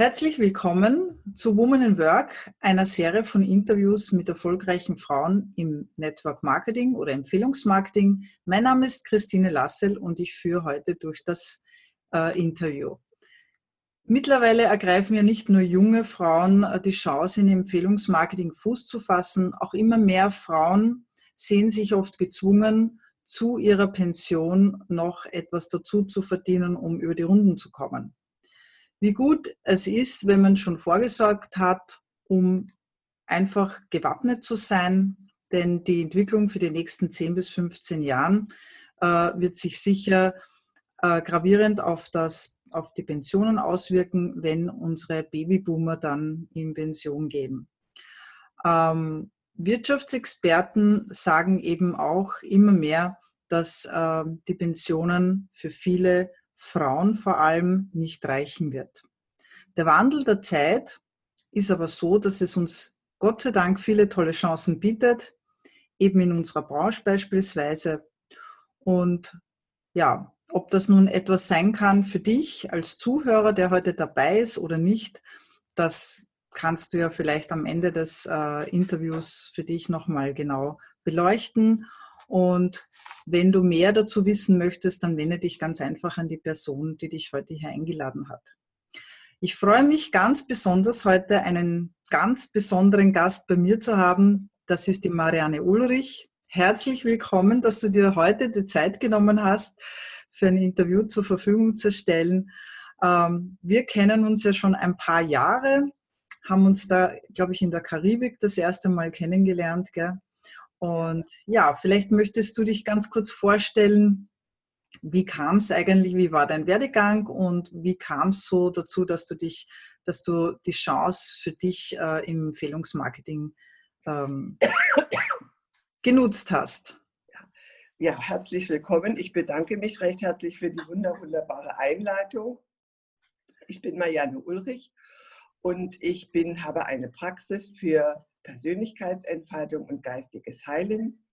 Herzlich willkommen zu Women in Work, einer Serie von Interviews mit erfolgreichen Frauen im Network Marketing oder Empfehlungsmarketing. Mein Name ist Christine Lassel und ich führe heute durch das äh, Interview. Mittlerweile ergreifen ja nicht nur junge Frauen äh, die Chance, in Empfehlungsmarketing Fuß zu fassen, auch immer mehr Frauen sehen sich oft gezwungen, zu ihrer Pension noch etwas dazu zu verdienen, um über die Runden zu kommen. Wie gut es ist, wenn man schon vorgesorgt hat, um einfach gewappnet zu sein, denn die Entwicklung für die nächsten 10 bis 15 Jahren äh, wird sich sicher äh, gravierend auf, das, auf die Pensionen auswirken, wenn unsere Babyboomer dann in Pension gehen. Ähm, Wirtschaftsexperten sagen eben auch immer mehr, dass äh, die Pensionen für viele Frauen vor allem nicht reichen wird. Der Wandel der Zeit ist aber so, dass es uns Gott sei Dank viele tolle Chancen bietet, eben in unserer Branche beispielsweise. Und ja, ob das nun etwas sein kann für dich als Zuhörer, der heute dabei ist oder nicht, das kannst du ja vielleicht am Ende des äh, Interviews für dich nochmal genau beleuchten. Und wenn du mehr dazu wissen möchtest, dann wende dich ganz einfach an die Person, die dich heute hier eingeladen hat. Ich freue mich ganz besonders, heute einen ganz besonderen Gast bei mir zu haben. Das ist die Marianne Ulrich. Herzlich willkommen, dass du dir heute die Zeit genommen hast, für ein Interview zur Verfügung zu stellen. Ähm, wir kennen uns ja schon ein paar Jahre, haben uns da, glaube ich, in der Karibik das erste Mal kennengelernt. Gell? Und ja, vielleicht möchtest du dich ganz kurz vorstellen, wie kam es eigentlich, wie war dein Werdegang und wie kam es so dazu, dass du dich, dass du die Chance für dich äh, im Empfehlungsmarketing ähm, genutzt hast? Ja, herzlich willkommen. Ich bedanke mich recht herzlich für die wunderbare Einleitung. Ich bin Marianne Ulrich und ich bin, habe eine Praxis für Persönlichkeitsentfaltung und geistiges Heilen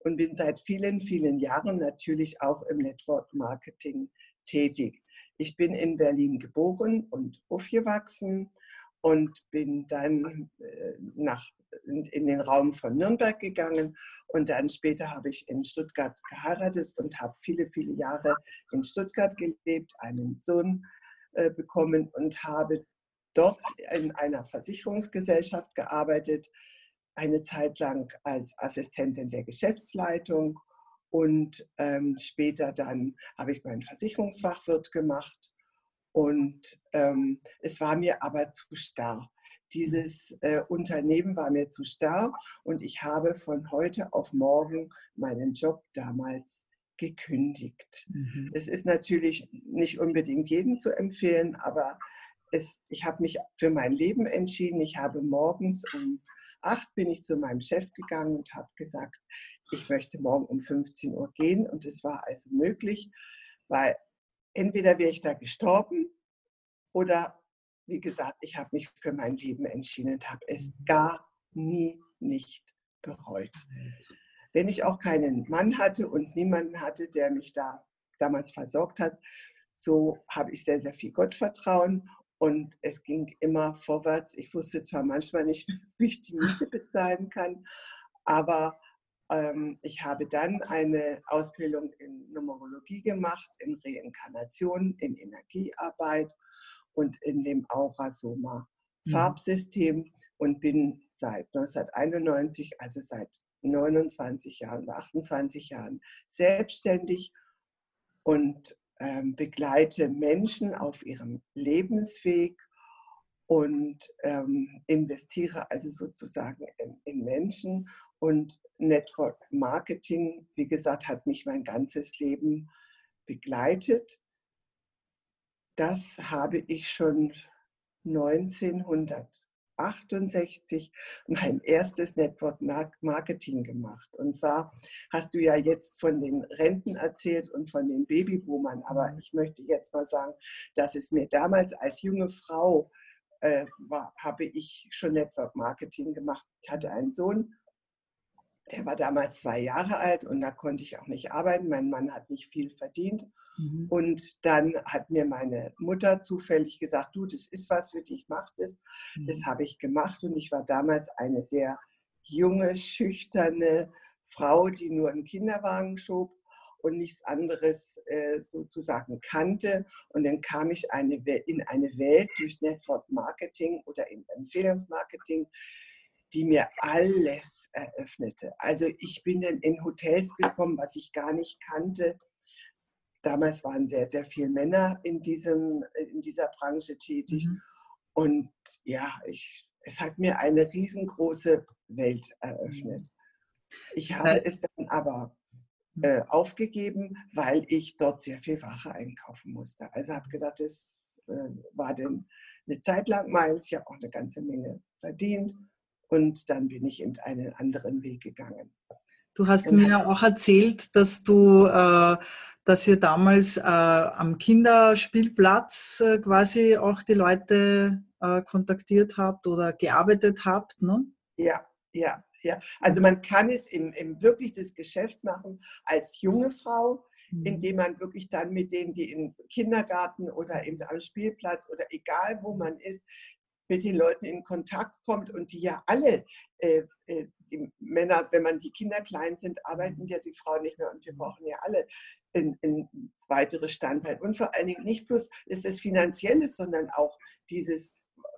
und bin seit vielen, vielen Jahren natürlich auch im Network Marketing tätig. Ich bin in Berlin geboren und aufgewachsen und bin dann äh, nach, in den Raum von Nürnberg gegangen und dann später habe ich in Stuttgart geheiratet und habe viele, viele Jahre in Stuttgart gelebt, einen Sohn äh, bekommen und habe dort in einer Versicherungsgesellschaft gearbeitet, eine Zeit lang als Assistentin der Geschäftsleitung und ähm, später dann habe ich meinen Versicherungsfachwirt gemacht und ähm, es war mir aber zu starr. Dieses äh, Unternehmen war mir zu starr und ich habe von heute auf morgen meinen Job damals gekündigt. Mhm. Es ist natürlich nicht unbedingt jedem zu empfehlen, aber es, ich habe mich für mein Leben entschieden. Ich habe morgens um acht bin ich zu meinem Chef gegangen und habe gesagt, ich möchte morgen um 15 Uhr gehen. Und es war also möglich, weil entweder wäre ich da gestorben oder, wie gesagt, ich habe mich für mein Leben entschieden und habe es mhm. gar nie nicht bereut. Wenn ich auch keinen Mann hatte und niemanden hatte, der mich da damals versorgt hat, so habe ich sehr, sehr viel Gottvertrauen und es ging immer vorwärts. Ich wusste zwar manchmal nicht, wie ich die Miete bezahlen kann, aber ähm, ich habe dann eine Ausbildung in Numerologie gemacht, in Reinkarnation, in Energiearbeit und in dem Aura-Soma mhm. Und bin seit 1991, also seit 29 Jahren oder 28 Jahren selbstständig und ähm, begleite Menschen auf ihrem Lebensweg und ähm, investiere also sozusagen in, in, Menschen. Und Network Marketing, wie gesagt, hat mich mein ganzes Leben begleitet. Das habe ich schon 1900 68 mein erstes Network Marketing gemacht. Und zwar hast du ja jetzt von den Renten erzählt und von den Babyboomern, aber mhm. ich möchte jetzt mal sagen, dass es mir damals als junge Frau äh, war, habe ich schon Network Marketing gemacht. Ich hatte einen Sohn der war damals zwei Jahre alt und da konnte ich auch nicht arbeiten. Mein Mann hat nicht viel verdient. Mhm. Und dann hat mir meine Mutter zufällig gesagt, du, das ist was für dich, mach das. Mhm. Das habe ich gemacht und ich war damals eine sehr junge, schüchterne Frau, die nur einen Kinderwagen schob und nichts anderes äh, sozusagen kannte. Und dann kam ich eine, in eine Welt durch Network Marketing oder Empfehlungsmarketing, die mir alles eröffnete. Also ich bin dann in Hotels gekommen, was ich gar nicht kannte. Damals waren sehr, sehr viele Männer in, diesem, in dieser Branche tätig. Mhm. Und ja, ich, es hat mir eine riesengroße Welt eröffnet. Mhm. Ich habe es dann aber mhm. äh, aufgegeben, weil ich dort sehr viel Ware einkaufen musste. Also habe gesagt, es äh, war dann eine Zeit lang meins, ich habe auch eine ganze Menge verdient und dann bin ich eben einen anderen Weg gegangen. Du hast und mir auch erzählt, dass du, äh, dass ihr damals äh, am Kinderspielplatz äh, quasi auch die Leute äh, kontaktiert habt oder gearbeitet habt, ne? Ja, ja, ja. Also man kann es im, im wirklich das Geschäft machen als junge Frau, mhm. indem man wirklich dann mit denen, die im Kindergarten oder eben am Spielplatz oder egal wo man ist, mit den Leuten in Kontakt kommt und die ja alle, äh, äh, die Männer, wenn man die Kinder klein sind, arbeiten ja die Frauen nicht mehr und wir brauchen ja alle ein, ein weiteres Standbein. Und vor allen Dingen nicht bloß ist es finanzielles, sondern auch dieses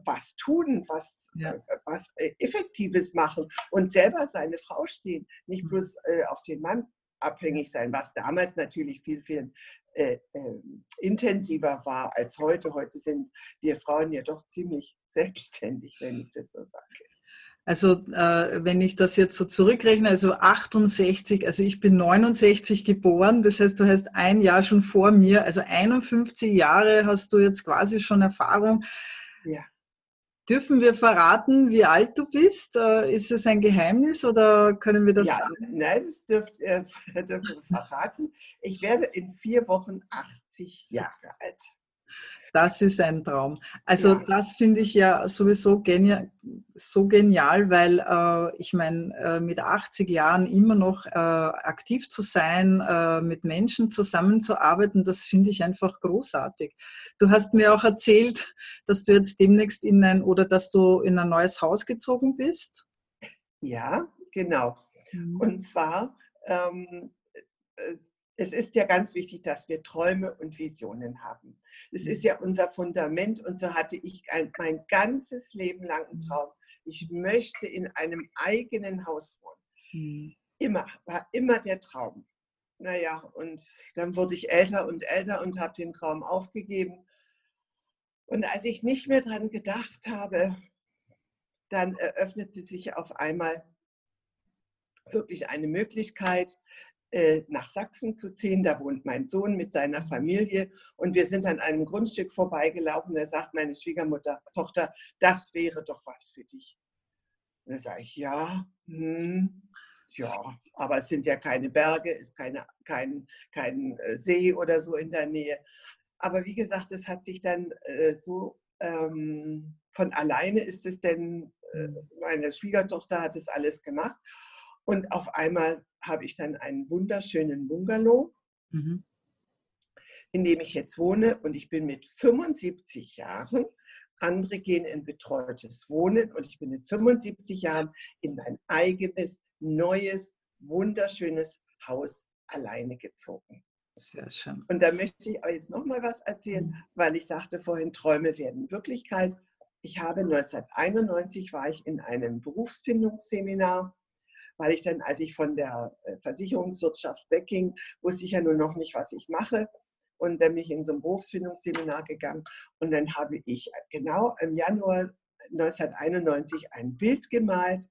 was tun, was, ja. Äh, was äh, Effektives machen und selber seine Frau stehen, nicht mhm. bloß äh, auf den Mann abhängig sein, was damals natürlich viel, viel äh, äh, intensiver war als heute. Heute sind wir Frauen ja doch ziemlich selbstständig, wenn ich das so sage. Also äh, wenn ich das jetzt so zurückrechne, also 68, also ich bin 69 geboren, das heißt, du hast ein Jahr schon vor mir, also 51 Jahre hast du jetzt quasi schon Erfahrung. Ja. Dürfen wir verraten, wie alt du bist? Äh, ist es ein Geheimnis oder können wir das ja, sagen? Nein, das dürft, äh, dürfen wir verraten. Ich werde in vier Wochen 80 Jahre alt. Das ist ein Traum. Also ja. das finde ich ja sowieso genial, so genial, weil äh, ich meine, äh, mit 80 Jahren immer noch äh, aktiv zu sein, äh, mit Menschen zusammenzuarbeiten, das finde ich einfach großartig. Du hast mir auch erzählt, dass du jetzt demnächst in ein oder dass du in ein neues Haus gezogen bist. Ja, genau. Mhm. Und zwar ähm, äh, es ist ja ganz wichtig, dass wir Träume und Visionen haben. Es ist mhm. ja unser Fundament und so hatte ich ein, mein ganzes Leben lang einen mhm. Traum. Ich möchte in einem eigenen Haus wohnen. Mhm. Immer, war immer der Traum. Naja, und dann wurde ich älter und älter und habe den Traum aufgegeben. Und als ich nicht mehr daran gedacht habe, dann eröffnete sich auf einmal wirklich eine Möglichkeit, nach Sachsen zu ziehen. Da wohnt mein Sohn mit seiner Familie und wir sind an einem Grundstück vorbeigelaufen. Da sagt meine Schwiegermutter, Tochter, das wäre doch was für dich. Und da sage ich, ja, hm, ja, aber es sind ja keine Berge, ist keine, kein, kein äh, See oder so in der Nähe. Aber wie gesagt, es hat sich dann äh, so ähm, von alleine ist es denn, äh, meine Schwiegertochter hat es alles gemacht. Und auf einmal habe ich dann einen wunderschönen Bungalow, mhm. in dem ich jetzt wohne. Und ich bin mit 75 Jahren, andere gehen in betreutes Wohnen und ich bin mit 75 Jahren in mein eigenes, neues, wunderschönes Haus alleine gezogen. Sehr schön. Und da möchte ich euch jetzt noch mal was erzählen, mhm. weil ich sagte vorhin, Träume werden Wirklichkeit. Ich habe 1991 war ich in einem Berufsfindungsseminar weil ich dann, als ich von der äh, Versicherungswirtschaft wegging, wusste ich ja nur noch nicht, was ich mache. Und dann bin ich in so ein Berufsfindungsseminar gegangen und dann habe ich genau im Januar 1991 ein Bild gemalt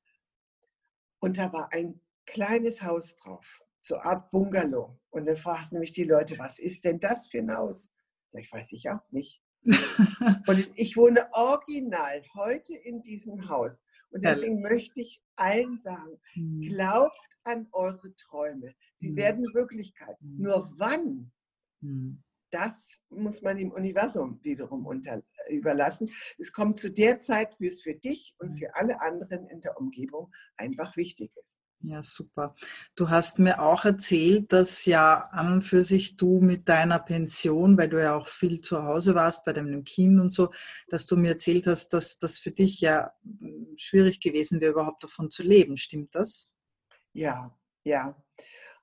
und da war ein kleines Haus drauf, so Art Bungalow. Und dann fragten mich die Leute, was ist denn das für ein Haus? Ich, weiß ich auch nicht. und ich wohne original heute in diesem Haus. Und deswegen ja. möchte ich allen sagen, mhm. glaubt an eure Träume. Sie mhm. werden Wirklichkeit. Mhm. Nur wann, mhm. das muss man dem Universum wiederum unter, überlassen. Es kommt zu der Zeit, wie es für dich und für alle anderen in der Umgebung einfach wichtig ist. Ja, super. Du hast mir auch erzählt, dass ja an und für sich du mit deiner Pension, weil du ja auch viel zu Hause warst bei deinem Kind und so, dass du mir erzählt hast, dass das für dich ja hm, schwierig gewesen wäre, überhaupt davon zu leben. Stimmt das? Ja, ja.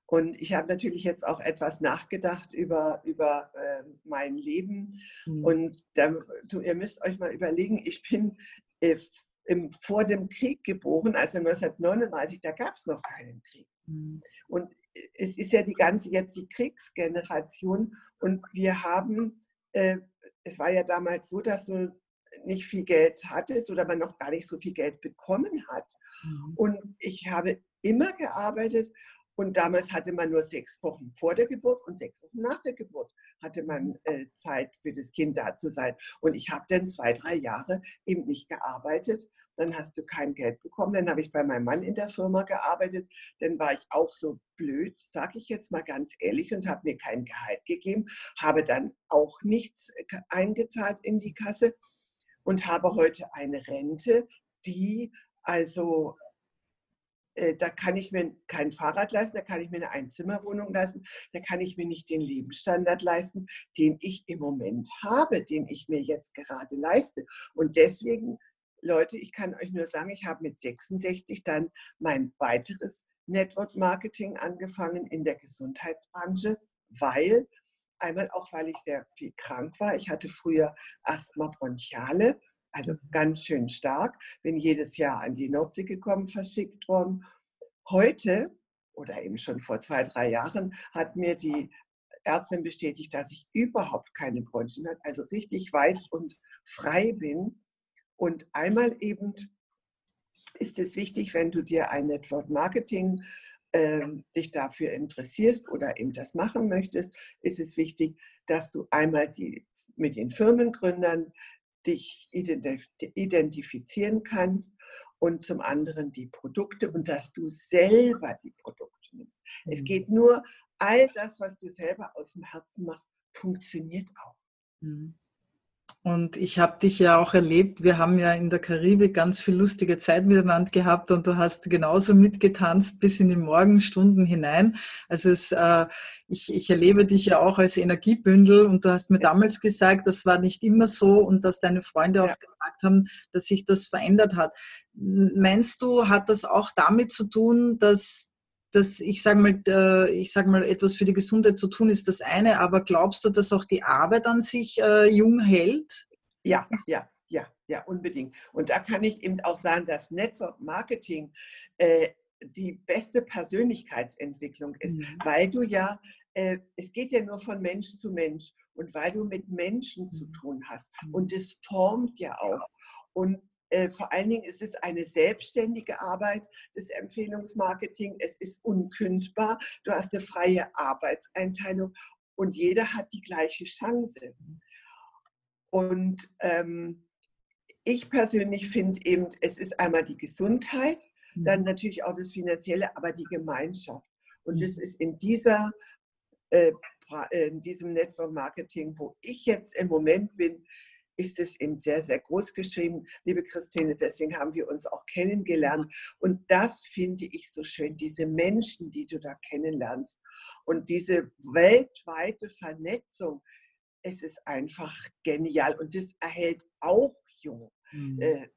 Und ich habe natürlich jetzt auch etwas nachgedacht über, über äh, mein Leben. Mhm. Und da, du, ihr müsst euch mal überlegen, ich bin äh, im, vor dem Krieg geboren, also 1939, da gab es noch keinen Krieg. Mhm. Und es ist ja die ganze jetzt die Kriegsgeneration und wir haben, äh, es war ja damals so, dass du nicht viel Geld hattest oder man noch gar nicht so viel Geld bekommen hat. Mhm. Und ich habe immer gearbeitet und damals hatte man nur sechs Wochen vor der Geburt und sechs Wochen nach der Geburt hatte man äh, Zeit für das Kind da zu sein. Und ich habe dann zwei, drei Jahre eben nicht gearbeitet. Dann hast du kein Geld bekommen. Dann habe ich bei meinem Mann in der Firma gearbeitet. Dann war ich auch so blöd, sage ich jetzt mal ganz ehrlich, und habe mir kein Gehalt gegeben, habe dann auch nichts äh, eingezahlt in die Kasse und habe heute eine Rente, die also da kann ich mir kein Fahrrad leisten, da kann ich mir eine Einzimmerwohnung leisten, da kann ich mir nicht den Lebensstandard leisten, den ich im Moment habe, den ich mir jetzt gerade leiste. Und deswegen, Leute, ich kann euch nur sagen, ich habe mit 66 dann mein weiteres Network Marketing angefangen in der Gesundheitsbranche, weil einmal auch, weil ich sehr viel krank war. Ich hatte früher Asthma bronchiale also ganz schön stark, bin jedes Jahr an die Nordsee gekommen, verschickt worden. Heute oder eben schon vor zwei, drei Jahren hat mir die Ärztin bestätigt, dass ich überhaupt keine Bronchien habe, also richtig weit und frei bin. Und einmal eben ist es wichtig, wenn du dir ein Network Marketing äh, dich dafür interessierst oder eben das machen möchtest, ist es wichtig, dass du einmal die, mit den Firmengründern dich identifizieren kannst und zum anderen die Produkte und dass du selber die Produkte nimmst. Mhm. Es geht nur, all das, was du selber aus dem Herzen machst, funktioniert auch. Mhm. Und ich habe dich ja auch erlebt, wir haben ja in der Karibik ganz viel lustige Zeit miteinander gehabt und du hast genauso mitgetanzt bis in die Morgenstunden hinein. Also es, äh, ich, ich erlebe dich ja auch als Energiebündel und du hast mir damals gesagt, das war nicht immer so und dass deine Freunde auch ja. gesagt haben, dass sich das verändert hat. Meinst du, hat das auch damit zu tun, dass dass ich sage mal, äh, ich sag mal, etwas für die Gesundheit zu tun ist das eine, aber glaubst du, dass auch die Arbeit an sich äh, jung hält? Ja, ja, ja, ja, unbedingt. Und da kann ich eben auch sagen, dass Network Marketing äh, die beste Persönlichkeitsentwicklung ist, mhm. weil du ja, äh, es geht ja nur von Mensch zu Mensch und weil du mit Menschen zu mhm. tun hast mhm. und es formt ja auch. Und äh, vor allen Dingen ist es eine selbstständige Arbeit des Empfehlungsmarketing. Es ist unkündbar. Du hast eine freie Arbeitseinteilung und jeder hat die gleiche Chance. Und ähm, ich persönlich finde eben, es ist einmal die Gesundheit, dann mhm. natürlich auch das Finanzielle, aber die Gemeinschaft. Und es mhm. ist in dieser äh, in diesem Network Marketing, wo ich jetzt im Moment bin, ist es eben sehr, sehr groß geschrieben, liebe Christine. Deswegen haben wir uns auch kennengelernt. Und das finde ich so schön, diese Menschen, die du da kennenlernst und diese weltweite Vernetzung. Es ist einfach genial und das erhält auch jung. Mhm. Äh,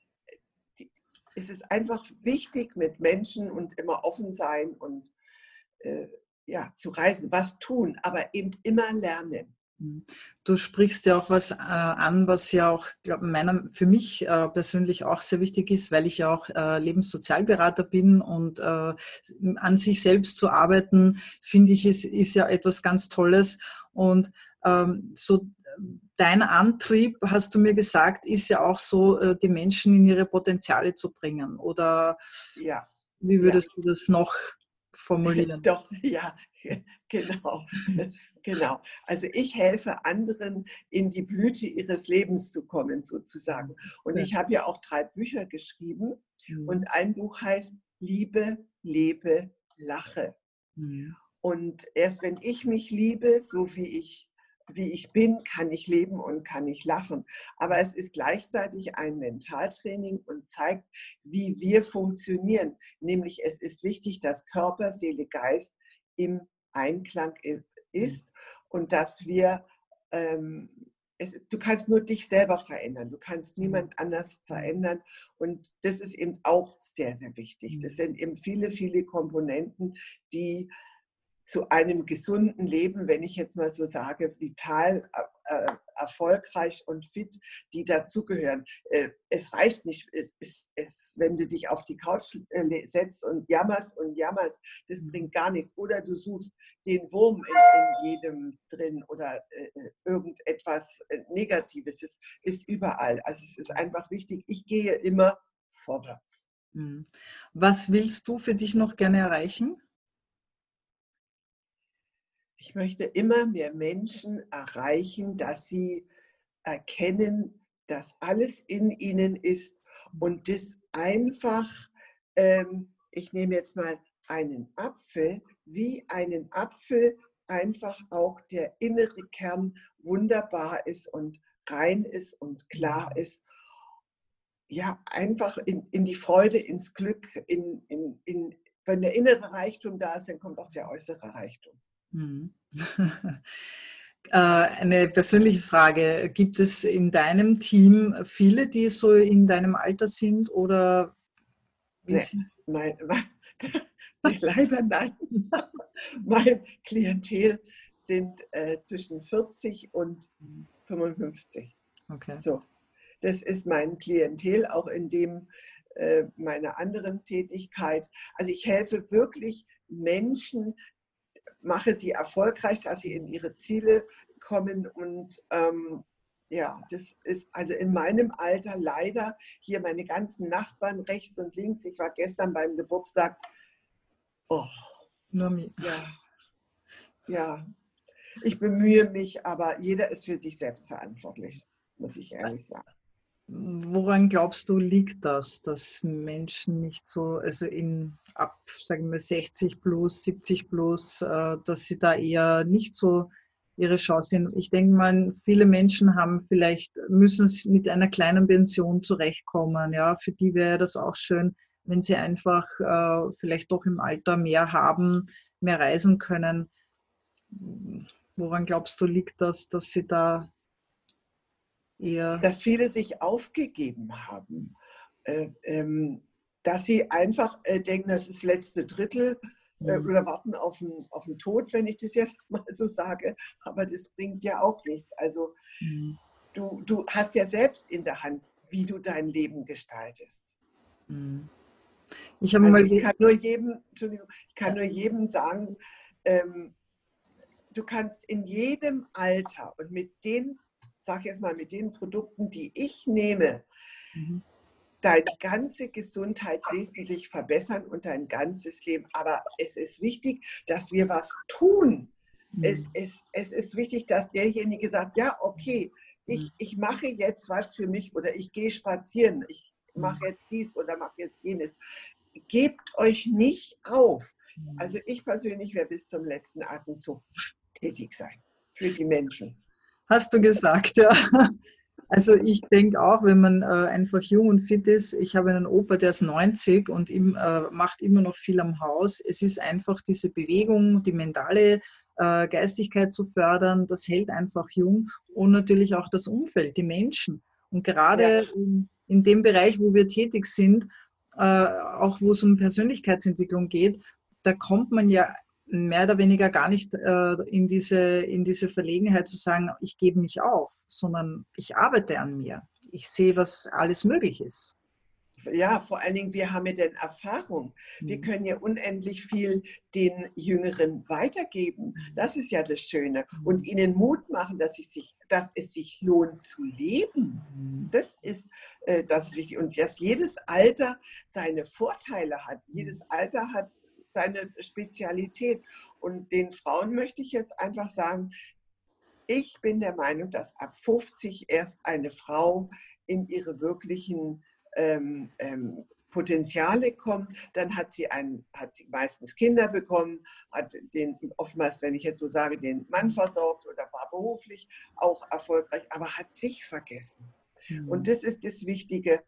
es ist einfach wichtig mit Menschen und immer offen sein und äh, ja, zu reisen, was tun, aber eben immer lernen. Mhm. Du sprichst ja auch was äh, an, was ja auch glaub, meiner, für mich äh, persönlich auch sehr wichtig ist, weil ich ja auch äh, Lebenssozialberater bin und äh, an sich selbst zu arbeiten, finde ich, ist, ist ja etwas ganz Tolles. Und ähm, so dein Antrieb, hast du mir gesagt, ist ja auch so, äh, die Menschen in ihre Potenziale zu bringen. Oder ja. wie würdest ja. du das noch formulieren? Doch, ja, genau. Genau. Also ich helfe anderen in die Blüte ihres Lebens zu kommen, sozusagen. Und ich habe ja auch drei Bücher geschrieben. Mhm. Und ein Buch heißt Liebe, lebe, lache. Und erst wenn ich mich liebe, so wie ich wie ich bin, kann ich leben und kann ich lachen. Aber es ist gleichzeitig ein Mentaltraining und zeigt, wie wir funktionieren. Nämlich es ist wichtig, dass Körper, Seele, Geist im Einklang ist und dass wir, ähm, es, du kannst nur dich selber verändern, du kannst niemand anders verändern. Und das ist eben auch sehr, sehr wichtig. Das sind eben viele, viele Komponenten, die zu einem gesunden Leben, wenn ich jetzt mal so sage, vital, äh, erfolgreich und fit, die dazugehören. Äh, es reicht nicht, es, es, es, wenn du dich auf die Couch äh, setzt und jammerst und jammerst, das mhm. bringt gar nichts. Oder du suchst den Wurm in, in jedem drin oder äh, äh irgendetwas äh, Negatives. Es ist überall. Also es ist einfach wichtig, ich gehe immer vorwärts. Mhm. Was willst du für dich noch gerne erreichen? Ich möchte immer mehr Menschen erreichen, dass sie erkennen, dass alles in ihnen ist und das einfach, ähm, ich nehme jetzt mal einen Apfel, wie einen Apfel einfach auch der innere Kern wunderbar ist und rein ist und klar ist. Ja, einfach in, in die Freude, ins Glück, in, in, in, wenn der innere Reichtum da ist, dann kommt auch der äußere Reichtum. Mhm. Äh, eine persönliche Frage. Gibt es in deinem Team viele, die so in deinem Alter sind oder nee, nein, nein, leider nein. mein Klientel sind äh, zwischen 40 und 55. Okay. So, das ist mein Klientel, auch in dem äh, meiner anderen Tätigkeit. Also ich helfe wirklich Menschen, mache sie erfolgreich, dass sie in ihre Ziele kommen. Und ähm, ja, das ist also in meinem Alter leider hier meine ganzen Nachbarn rechts und links. Ich war gestern beim Geburtstag. Oh, Nomi. Ja, ja. Ich bemühe mich, aber jeder ist für sich selbst verantwortlich, muss ich ehrlich sagen. Woran glaubst du, liegt das, dass Menschen nicht so, also in ab, sagen wir 60 plus, 70 plus, äh, dass sie da eher nicht so ihre Chance sehen? Ich denke mal, viele Menschen haben vielleicht, müssen mit einer kleinen Pension zurechtkommen. Ja, für die wäre das auch schön, wenn sie einfach äh, vielleicht doch im Alter mehr haben, mehr reisen können. Woran glaubst du, liegt das, dass sie da ja. dass viele sich aufgegeben haben, äh, ähm, dass sie einfach äh, denken, das ist das letzte Drittel äh, mhm. oder warten auf den, auf den Tod, wenn ich das jetzt mal so sage. Aber das bringt ja auch nichts. Also mhm. du, du hast ja selbst in der Hand, wie du dein Leben gestaltest. Mhm. Ich, also mal ich kann nur jedem, ich kann nur jedem sagen, ähm, du kannst in jedem Alter und mit den sage jetzt mal, mit den Produkten, die ich nehme, mhm. deine ganze Gesundheit wesentlich verbessern und dein ganzes Leben. Aber es ist wichtig, dass wir was tun. Mhm. Es, es, es ist wichtig, dass derjenige sagt, ja, okay, ich, mhm. ich mache jetzt was für mich oder ich gehe spazieren, ich mache jetzt dies oder mache jetzt jenes. Gebt euch nicht auf. Also ich persönlich werde bis zum letzten Atemzug tätig sein für die Menschen. Hast du gesagt, ja. Also ich denke auch, wenn man äh, einfach jung und fit ist, ich habe einen Opa, der ist 90 und ihm, äh, macht immer noch viel am Haus. Es ist einfach diese Bewegung, die mentale äh, Geistigkeit zu fördern, das hält einfach jung und natürlich auch das Umfeld, die Menschen. Und gerade ja. in, in, dem Bereich, wo wir tätig sind, äh, auch wo es um Persönlichkeitsentwicklung geht, da kommt man ja mehr oder weniger gar nicht äh, in, diese, in diese Verlegenheit zu sagen, ich gebe mich auf, sondern ich arbeite an mir. Ich sehe, was alles möglich ist. Ja, vor allen Dingen, wir haben ja denn Erfahrung. Wir mhm. können ja unendlich viel den Jüngeren weitergeben. Mhm. Das ist ja das Schöne. Und mhm. ihnen Mut machen, dass, sich, dass es sich lohnt zu leben. Das ist äh, das wichtig. Und dass jedes Alter seine Vorteile hat. Jedes Alter hat seine Spezialität. Und den Frauen möchte ich jetzt einfach sagen, ich bin der Meinung, dass ab 50 erst eine Frau in ihre wirklichen ähm, ähm, Potenziale kommt, dann hat sie, einen, hat sie meistens Kinder bekommen, hat den, oftmals, wenn ich jetzt so sage, den Mann versorgt oder war beruflich auch erfolgreich, aber hat sich vergessen. Mhm. Und das ist das Wichtige.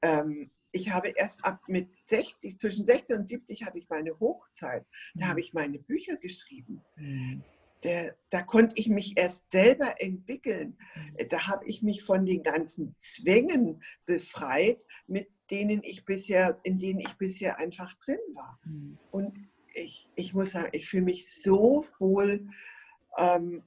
Ähm, ich habe erst ab mit 60, zwischen 60 und 70 hatte ich meine Hochzeit. Da mhm. habe ich meine Bücher geschrieben. Mhm der, da konnte ich mich erst selber entwickeln. Mhm. Da habe ich mich von den ganzen Zwängen befreit, mit denen ich bisher, in denen ich bisher einfach drin war. Und ich, ich muss sagen, ich fühle mich so wohl. Ähm,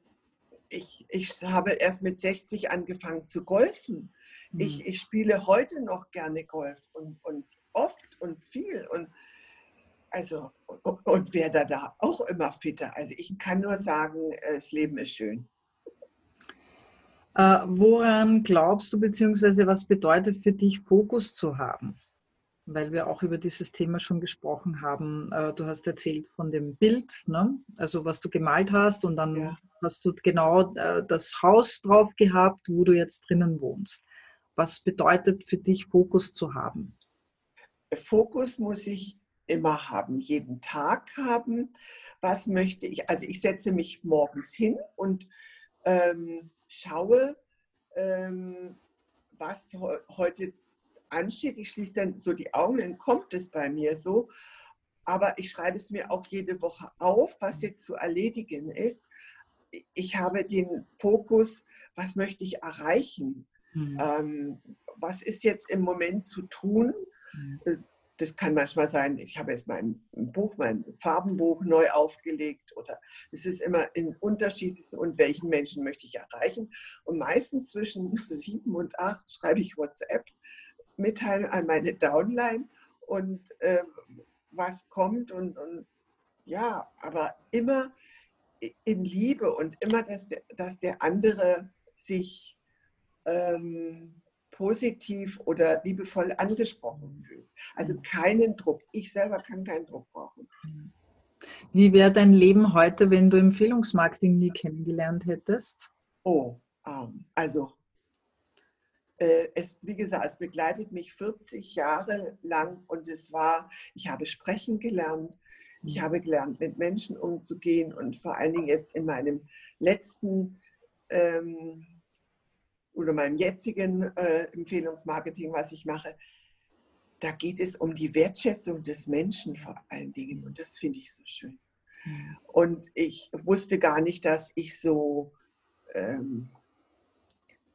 ich, ich habe erst mit 60 angefangen zu golfen. Mhm. Ich, ich spiele heute noch gerne Golf und, und oft und viel. Und also, und werde da auch immer fitter. Also ich kann nur sagen, das Leben ist schön. Äh, woran glaubst du, beziehungsweise was bedeutet für dich, Fokus zu haben? Weil wir auch über dieses Thema schon gesprochen haben. Äh, du hast erzählt von dem Bild, ne? also was du gemalt hast und dann ja. Hast du genau äh, das Haus drauf gehabt, wo du jetzt drinnen wohnst. Was bedeutet für dich, Fokus zu haben? Fokus muss ich immer haben, jeden Tag haben. Was möchte ich? Also ich setze mich morgens hin und ähm, schaue, ähm, was heute ansteht. Ich schließe dann so die Augen, dann kommt es bei mir so. Aber ich schreibe es mir auch jede Woche auf, was jetzt zu erledigen ist. Ich habe den Fokus, was möchte ich erreichen? Mhm. Ähm, was ist jetzt im Moment zu tun? Mhm das kann manchmal sein, ich habe jetzt mein Buch, mein Farbenbuch neu aufgelegt oder es ist immer in unterschiedlichsten und welchen Menschen möchte ich erreichen. Und meistens zwischen sieben und acht schreibe ich WhatsApp, Mitteilung an meine Downline und äh, was kommt und, und ja, aber immer in Liebe und immer, dass der, dass der andere sich ähm, positiv oder liebevoll angesprochen fühlt. Also mhm. keinen Druck. Ich selber kann keinen Druck brauchen. Wie wäre dein Leben heute, wenn du Empfehlungsmarketing nie kennengelernt hättest? Oh, ähm, also äh, es, wie gesagt, es begleitet mich 40 Jahre lang und es war, ich habe sprechen gelernt, ich mhm. habe gelernt, mit Menschen umzugehen und vor allen Dingen jetzt in meinem letzten ähm, oder meinem jetzigen äh, Empfehlungsmarketing, was ich mache, da geht es um die Wertschätzung des Menschen vor allen Dingen und das finde ich so schön. Mhm. Und ich wusste gar nicht, dass ich so, ähm,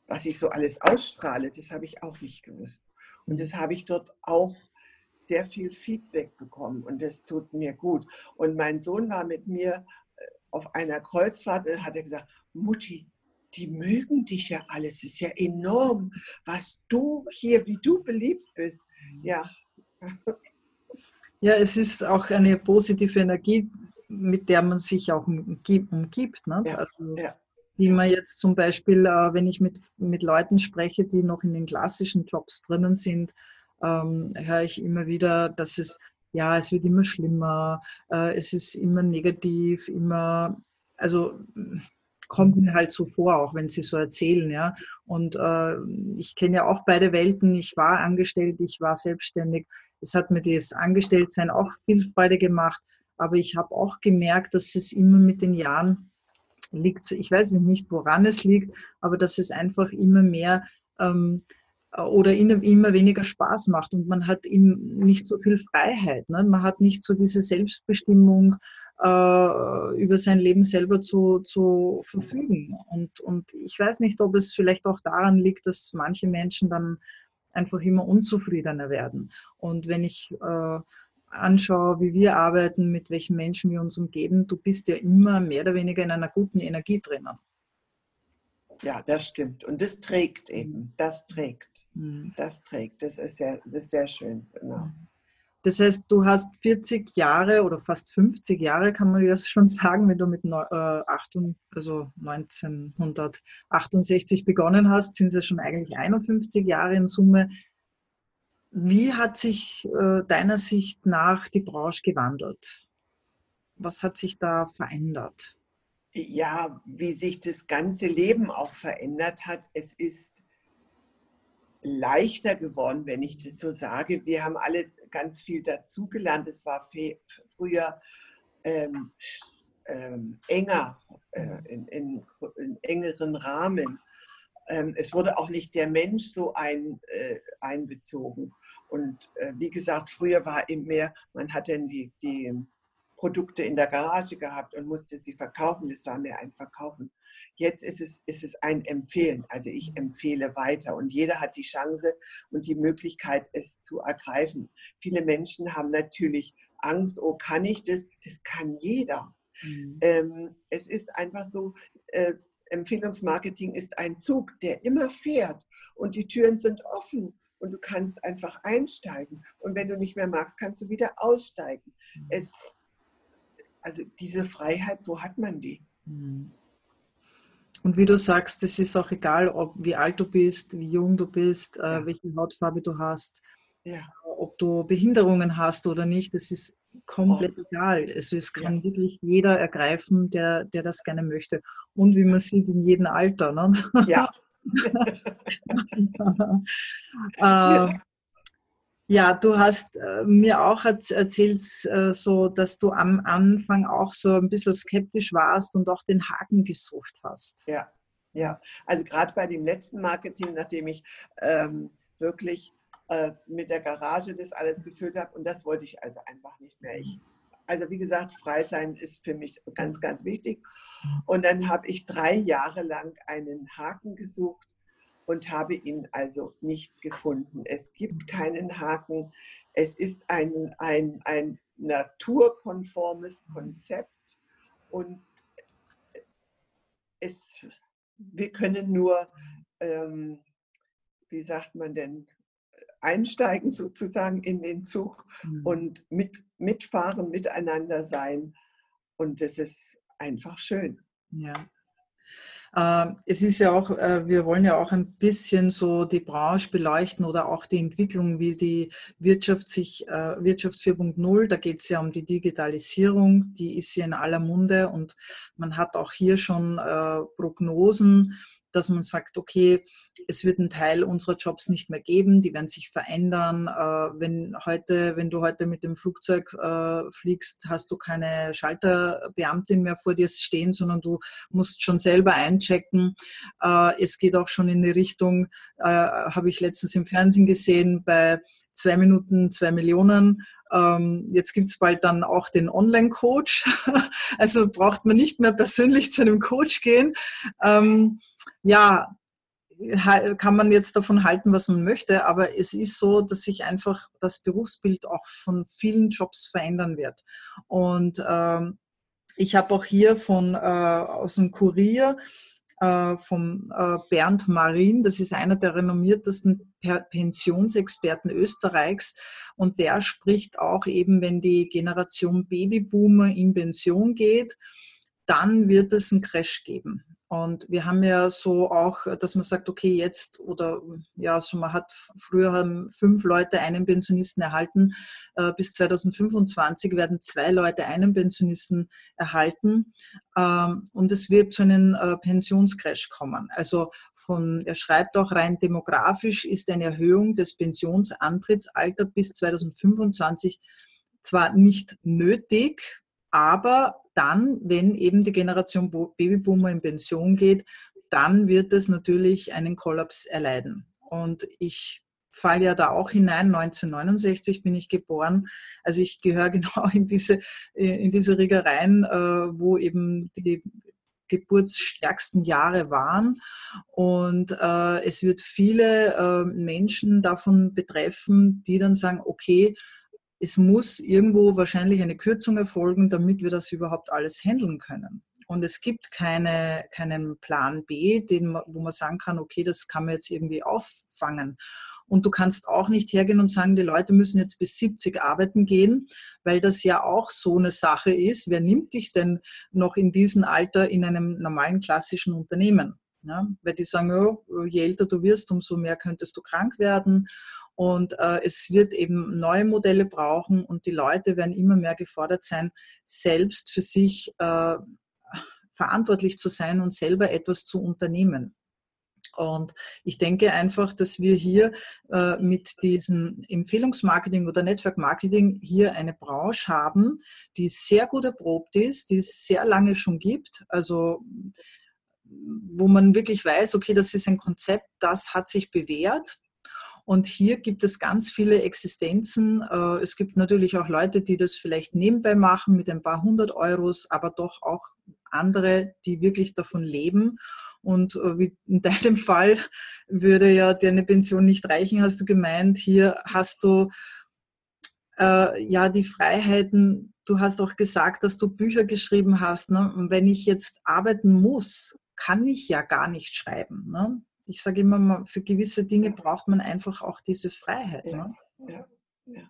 was ich so alles ausstrahle, das habe ich auch nicht gewusst. Und das habe ich dort auch sehr viel Feedback bekommen und das tut mir gut. Und mein Sohn war mit mir äh, auf einer Kreuzfahrt, und hat er gesagt, Mutti, die mögen dich ja alles. Es ist ja enorm, was du hier, wie du beliebt bist. Ja. Ja, es ist auch eine positive Energie, mit der man sich auch umgibt. Ne? Ja, also, ja. Wie man jetzt zum Beispiel, äh, wenn ich mit, mit Leuten spreche, die noch in den klassischen Jobs drinnen sind, ähm, höre ich immer wieder, dass es, ja, es wird immer schlimmer, äh, es ist immer negativ, immer, also kommt mir halt so vor, auch wenn sie so erzählen, ja. Und äh, ich kenne ja auch beide Welten. Ich war angestellt, ich war selbstständig. Es hat mir das Angestelltsein auch viel Freude gemacht. Aber ich habe auch gemerkt, dass es immer mit den Jahren liegt. Ich weiß nicht, woran es liegt, aber dass es einfach immer mehr ähm, oder immer weniger Spaß macht und man hat ihm nicht so viel Freiheit. Ne? Man hat nicht so diese Selbstbestimmung äh, über sein Leben selber zu, zu verfügen. Und, und ich weiß nicht, ob es vielleicht auch daran liegt, dass manche Menschen dann einfach immer unzufriedener werden. Und wenn ich äh, anschaue, wie wir arbeiten, mit welchen Menschen wir uns umgeben, du bist ja immer mehr oder weniger in einer guten Energie drinnen. Ja, das stimmt. Und das trägt eben. Das trägt. Mhm. Das trägt. Das ist sehr, das ist sehr schön. Genau. Mhm. Das heißt, du hast 40 Jahre oder fast 50 Jahre, kann man ja schon sagen, wenn du mit 8, äh, also 1968 begonnen hast, sind es ja schon eigentlich 51 Jahre in Summe. Wie hat sich äh, deiner Sicht nach die Branche gewandelt? Was hat sich da verändert? Ja, wie sich das ganze Leben auch verändert hat. Es ist leichter geworden, wenn ich das so sage. Wir haben alle ganz viel dazugelernt. Es war früher ähm, ähm, enger, äh, in, in, in, engeren Rahmen. Ähm, es wurde auch nicht der Mensch so ein, äh, einbezogen. Und äh, wie gesagt, früher war eben mehr, man hat dann die, die Produkte in der Garage gehabt und musste sie verkaufen. Das war mehr ein Verkaufen. Jetzt ist es, ist es ein Empfehlen. Also ich empfehle weiter und jeder hat die Chance und die Möglichkeit, es zu ergreifen. Viele Menschen haben natürlich Angst, oh, kann ich das? Das kann jeder. Mhm. Ähm, es ist einfach so, äh, Empfehlungsmarketing ist ein Zug, der immer fährt und die Türen sind offen und du kannst einfach einsteigen. Und wenn du nicht mehr magst, kannst du wieder aussteigen. Mhm. Es, also diese Freiheit, wo hat man die? Mhm. Und wie du sagst, es ist auch egal, ob wie alt du bist, wie jung du bist, äh, ja. äh, welche Hautfarbe du hast, ja. ob du Behinderungen hast oder nicht. Es ist komplett oh. egal. Also es kann ja. wirklich jeder ergreifen, der, der das gerne möchte. Und wie man sieht, in jedem Alter. Ne? Ja. äh, ja, du hast äh, mir auch erzählt, äh, so, dass du am Anfang auch so ein bisschen skeptisch warst und auch den Haken gesucht hast. Ja, ja. Also gerade bei dem letzten Marketing, nachdem ich ähm, wirklich äh, mit der Garage das alles gefüllt habe. Und das wollte ich also einfach nicht mehr. Ich, also wie gesagt, frei sein ist für mich ganz, ganz wichtig. Und dann habe ich drei Jahre lang einen Haken gesucht und habe ihn also nicht gefunden. Es gibt keinen Haken. Es ist ein, ein, ein naturkonformes Konzept und es, wir können nur, ähm, wie sagt man denn, einsteigen sozusagen in den Zug mhm. und mit, mitfahren, miteinander sein. Und das ist einfach schön. Ja. Ähm, es ist ja auch, äh, wir wollen ja auch ein bisschen so die Branche beleuchten oder auch die Entwicklung, wie die Wirtschaft sich, äh, Wirtschaft 4.0, da geht es ja um die Digitalisierung, die ist ja in aller Munde und man hat auch hier schon äh, Prognosen, dass man sagt, okay, es wird einen Teil unserer Jobs nicht mehr geben, die werden sich verändern. Äh, wenn, heute, wenn du heute mit dem Flugzeug äh, fliegst, hast du keine Schalterbeamtin mehr vor dir stehen, sondern du musst schon selber einchecken. Äh, es geht auch schon in die Richtung, habe ich letztens im Fernsehen gesehen, bei zwei Minuten, zwei Millionen. Ähm, jetzt gibt es bald dann auch den Online-Coach. also braucht man nicht mehr persönlich zu einem Coach gehen. Ähm, ja, kann man jetzt davon halten, was man möchte, aber es ist so, dass sich einfach das Berufsbild auch von vielen Jobs verändern wird. Und ähm, ich habe auch hier von äh, aus dem Kurier äh, vom äh, Bernd Marin, das ist einer der renommiertesten Pensionsexperten Österreichs und der spricht auch eben, wenn die Generation Babyboomer in Pension geht, dann wird es einen Crash geben. Und wir haben ja so auch, dass man sagt, okay, jetzt oder ja, so man hat früher haben fünf Leute einen Pensionisten erhalten, äh, bis 2025 werden zwei Leute einen Pensionisten erhalten ähm, und es wird zu einem äh, Pensionscrash kommen. Also von, er schreibt auch rein demografisch ist eine Erhöhung des Pensionsantrittsalters bis 2025 zwar nicht nötig, aber dann, wenn eben die Generation Babyboomer in Pension geht, dann wird es natürlich einen Kollaps erleiden. Und ich falle ja da auch hinein. 1969 bin ich geboren. Also ich gehöre genau in diese, in diese Riege rein, äh, wo eben die geburtsstärksten Jahre waren. Und äh, es wird viele äh, Menschen davon betreffen, die dann sagen, okay, es muss irgendwo wahrscheinlich eine Kürzung erfolgen, damit wir das überhaupt alles handeln können. Und es gibt keine, keinen Plan B, den, wo man sagen kann, okay, das kann man jetzt irgendwie auffangen. Und du kannst auch nicht hergehen und sagen, die Leute müssen jetzt bis 70 arbeiten gehen, weil das ja auch so eine Sache ist. Wer nimmt dich denn noch in diesem Alter in einem normalen klassischen Unternehmen? Ja, weil die sagen, oh, je älter du wirst, umso mehr könntest du krank werden. Und äh, es wird eben neue Modelle brauchen und die Leute werden immer mehr gefordert sein, selbst für sich äh, verantwortlich zu sein und selber etwas zu unternehmen. Und ich denke einfach, dass wir hier äh, mit diesem Empfehlungsmarketing oder Network Marketing hier eine Branche haben, die sehr gut erprobt ist, die es sehr lange schon gibt. Also wo man wirklich weiß, okay, das ist ein Konzept, das hat sich bewährt. Und hier gibt es ganz viele Existenzen. Äh, es gibt natürlich auch Leute, die das vielleicht nebenbei machen mit ein paar hundert Euros, aber doch auch andere, die wirklich davon leben. Und äh, wie in deinem Fall würde ja dir eine Pension nicht reichen, hast du gemeint. Hier hast du äh, ja die Freiheiten. Du hast auch gesagt, dass du Bücher geschrieben hast. Ne? Und wenn ich jetzt arbeiten muss, kann ich ja gar nicht schreiben. Ne? Ich sage immer, für gewisse Dinge braucht man einfach auch diese Freiheit. Ja, ne? ja, ja.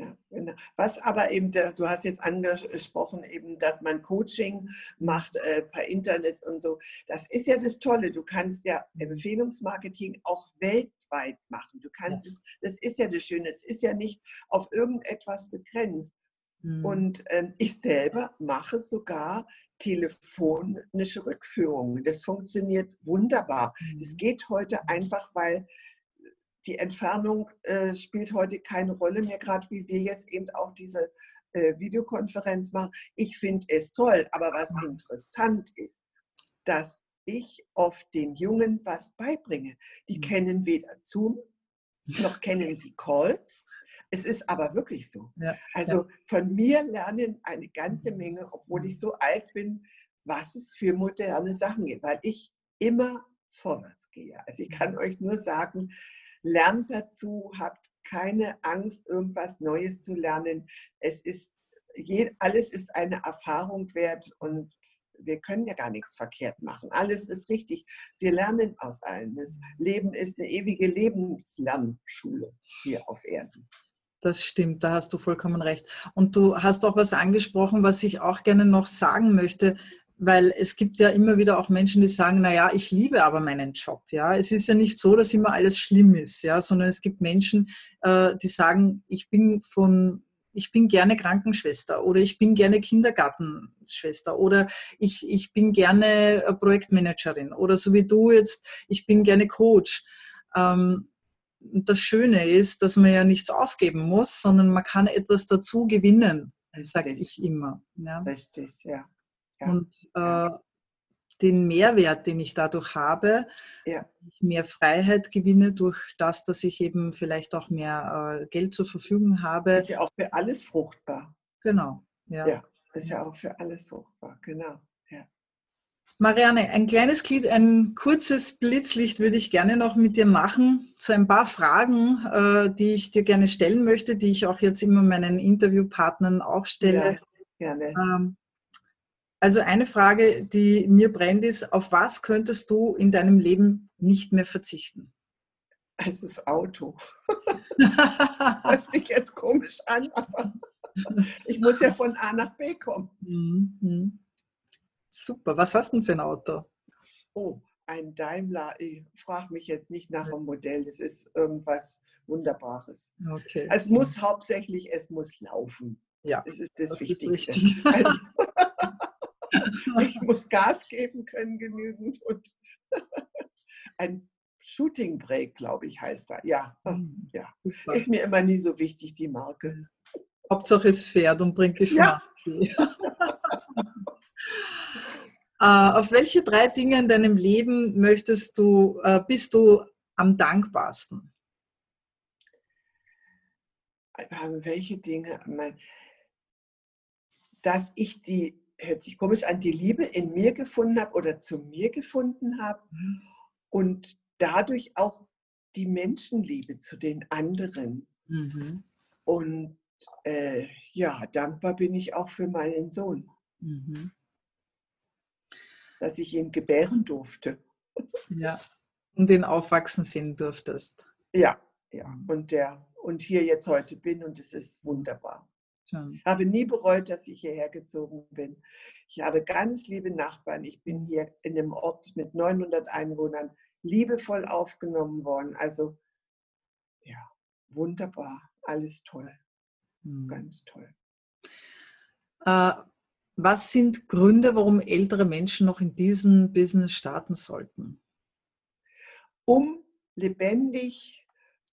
Ja, genau. Was aber eben, du hast jetzt angesprochen, eben, dass man Coaching macht äh, per Internet und so. Das ist ja das Tolle. Du kannst ja Empfehlungsmarketing auch weltweit machen. Du kannst es, das ist ja das Schöne. Es ist ja nicht auf irgendetwas begrenzt. Mhm. Und ähm, ich selber mache sogar telefonische Rückführungen. Das funktioniert wunderbar. Mhm. Das geht heute einfach, weil die Entfernung äh, spielt heute keine Rolle mehr, gerade wie wir jetzt eben auch diese äh, Videokonferenz machen. Ich finde es toll, aber was ja. interessant ist, dass ich oft den Jungen was beibringe. Die mhm. kennen weder Zoom, noch kennen sie Calls, es ist aber wirklich so. Ja, also ja. von mir lernen eine ganze Menge, obwohl ich so alt bin, was es für moderne Sachen gibt, weil ich immer vorwärts gehe. Also ich kann euch nur sagen, lernt dazu, habt keine Angst, irgendwas Neues zu lernen. Es ist, alles ist eine Erfahrung wert und wir können ja gar nichts verkehrt machen. Alles ist richtig. Wir lernen aus allem. Das Leben ist eine ewige Lebenslernschule hier auf Erden. Das stimmt, da hast du vollkommen recht. Und du hast auch was angesprochen, was ich auch gerne noch sagen möchte, weil es gibt ja immer wieder auch Menschen, die sagen, na ja, ich liebe aber meinen Job. Ja, es ist ja nicht so, dass immer alles schlimm ist, ja, sondern es gibt Menschen, äh, die sagen, ich bin von ich bin gerne Krankenschwester oder ich bin gerne Kindergartenschwester oder ich, ich bin gerne Projektmanagerin oder so wie du jetzt, ich bin gerne Coach. Ähm, das Schöne ist, dass man ja nichts aufgeben muss, sondern man kann etwas dazu gewinnen, sage ich immer. Ja. Richtig, ja. ja. Und äh, den Mehrwert, den ich dadurch habe, ja. mehr Freiheit gewinne durch das, dass ich eben vielleicht auch mehr äh, Geld zur Verfügung habe. Ist ja auch für alles fruchtbar. Genau. Ja. ja, ist ja auch für alles fruchtbar, genau. Marianne, ein kleines Glied, ein kurzes Blitzlicht würde ich gerne noch mit dir machen zu ein paar Fragen, äh, die ich dir gerne stellen möchte, die ich auch jetzt immer meinen Interviewpartnern auch stelle. Ja, gerne. Ähm, also eine Frage, die mir brennt, ist, auf was könntest du in deinem Leben nicht mehr verzichten? Also das Auto. Hört sich jetzt komisch an, aber ich muss ja von A nach B kommen. Mhm. Super. Was hast du denn für ein Auto? Oh, ein Daimler. Ich frage mich jetzt nicht nach dem Modell. Das ist irgendwas Wunderbares. Okay. Es muss hauptsächlich, es muss laufen. Ja, das ist das, das Wichtigste. Ist also, ich muss Gas geben können genügend und ein Shooting Break, glaube ich, heißt er. Ja, hm, ja. Ist mir immer nie so wichtig, die Marke. Hauptsache es fährt und bringt dich ja. Äh, auf welche drei Dinge in deinem Leben möchtest du, äh, bist du am dankbarsten? Welche Dinge? Dass ich die, hört sich komisch an, die Liebe in mir gefunden habe oder zu mir gefunden habe mhm. und dadurch auch die Menschenliebe zu den anderen. Mhm. Und äh, ja, dankbar bin ich auch für meinen Sohn. Mhm dass ich ihn gebären durfte. Ja, und den aufwachsen sehen durftest. Ja, ja. Mhm. Und, der, und hier jetzt heute bin und es ist wunderbar. Schön. Ich habe nie bereut, dass ich hierher gezogen bin. Ich habe ganz liebe Nachbarn. Ich bin hier in einem Ort mit 900 Einwohnern liebevoll aufgenommen worden. Also ja, wunderbar, alles toll, hm. ganz toll. Äh, was sind Gründe, warum ältere Menschen noch in diesem Business starten sollten? um lebendig,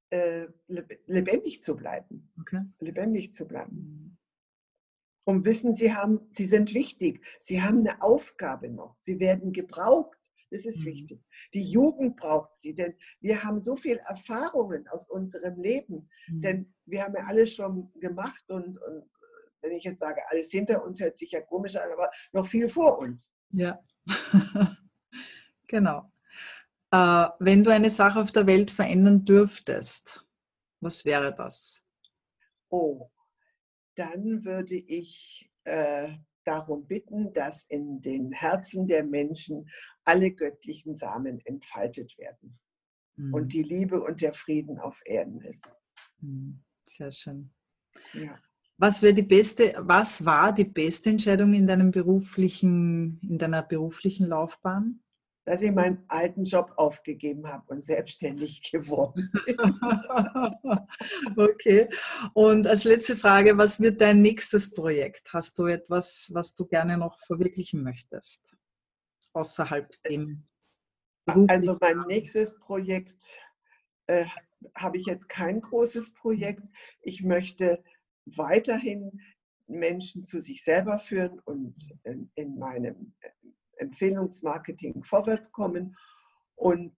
äh, lebendig zu bleiben. Okay. Lebendig zu bleiben. Und wissen, sie, haben, sie sind wichtig. Sie haben eine Aufgabe noch. Sie werden gebraucht. Das ist mhm. wichtig. Die Jugend braucht sie, denn wir haben so viele Erfahrungen aus unserem Leben. Mhm. Denn wir haben ja alles schon gemacht und, und wenn ich jetzt sage, alles hinter uns hört sich ja komisch an, aber noch viel vor uns. Ja, genau. Äh, wenn du eine Sache auf der Welt verändern dürftest, was wäre das? Oh, dann würde ich äh, darum bitten, dass in den Herzen der Menschen alle göttlichen Samen entfaltet werden mhm. und die Liebe und der Frieden auf Erden ist. Mhm. Sehr schön. Ja. Was wäre die beste, was war die beste Entscheidung in deinem beruflichen, in deiner beruflichen Laufbahn? Dass ich meinen alten Job aufgegeben habe und selbstständig geworden bin. okay. Und als letzte Frage, was wird dein nächstes Projekt? Hast du etwas, was du gerne noch verwirklichen möchtest? Außerhalb dem Also mein nächstes Projekt äh, habe ich jetzt kein großes Projekt. Ich möchte weiterhin Menschen zu sich selber führen und in, in meinem äh, Empfehlungsmarketing vorwärts kommen und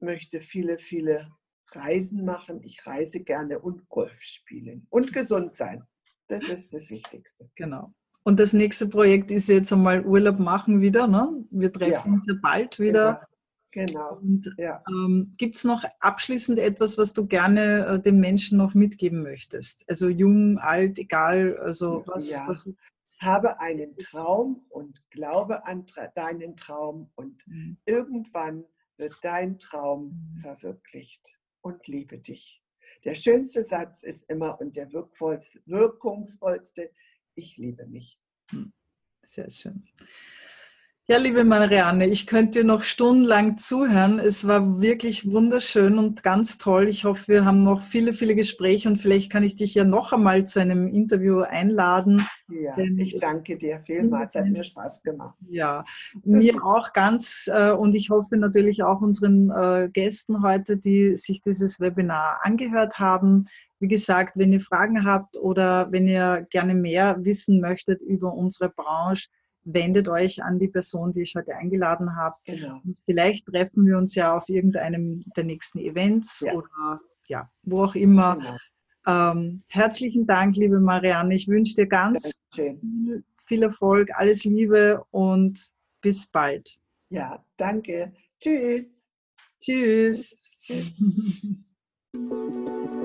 möchte viele, viele Reisen machen. Ich reise gerne und Golf spielen und gesund sein. Das ist das Wichtigste. Genau. Und das nächste Projekt ist jetzt einmal Urlaub machen wieder. Ne? Wir treffen ja. uns ja bald wieder. Genau. Und ja. ähm, gibt es noch abschließend etwas, was du gerne äh, den Menschen noch mitgeben möchtest? Also jung, alt, egal, also was, ja. was habe einen Traum und glaube an deinen Traum und mhm. irgendwann wird dein Traum mhm. verwirklicht und liebe dich. Der schönste Satz ist immer und der wirkungsvollste, ich liebe mich. Hm. Sehr schön. Ja, liebe Marianne, ich könnte dir noch stundenlang zuhören. Es war wirklich wunderschön und ganz toll. Ich hoffe, wir haben noch viele, viele Gespräche und vielleicht kann ich dich ja noch einmal zu einem Interview einladen. Ja, ich danke dir vielmals. Hat mir Spaß gemacht. Ja, mir auch ganz äh, und ich hoffe natürlich auch unseren äh, Gästen heute, die sich dieses Webinar angehört haben. Wie gesagt, wenn ihr Fragen habt oder wenn ihr gerne mehr wissen möchtet über unsere Branche, wendet euch an die Person, die ich heute eingeladen habe. Genau. Und vielleicht treffen wir uns ja auf irgendeinem der nächsten Events ja. oder ja, wo auch immer. Genau. Ähm, herzlichen Dank, liebe Marianne. Ich wünsche dir ganz viel, viel Erfolg, alles Liebe und bis bald. Ja, danke. Tschüss. Tschüss. Tschüss.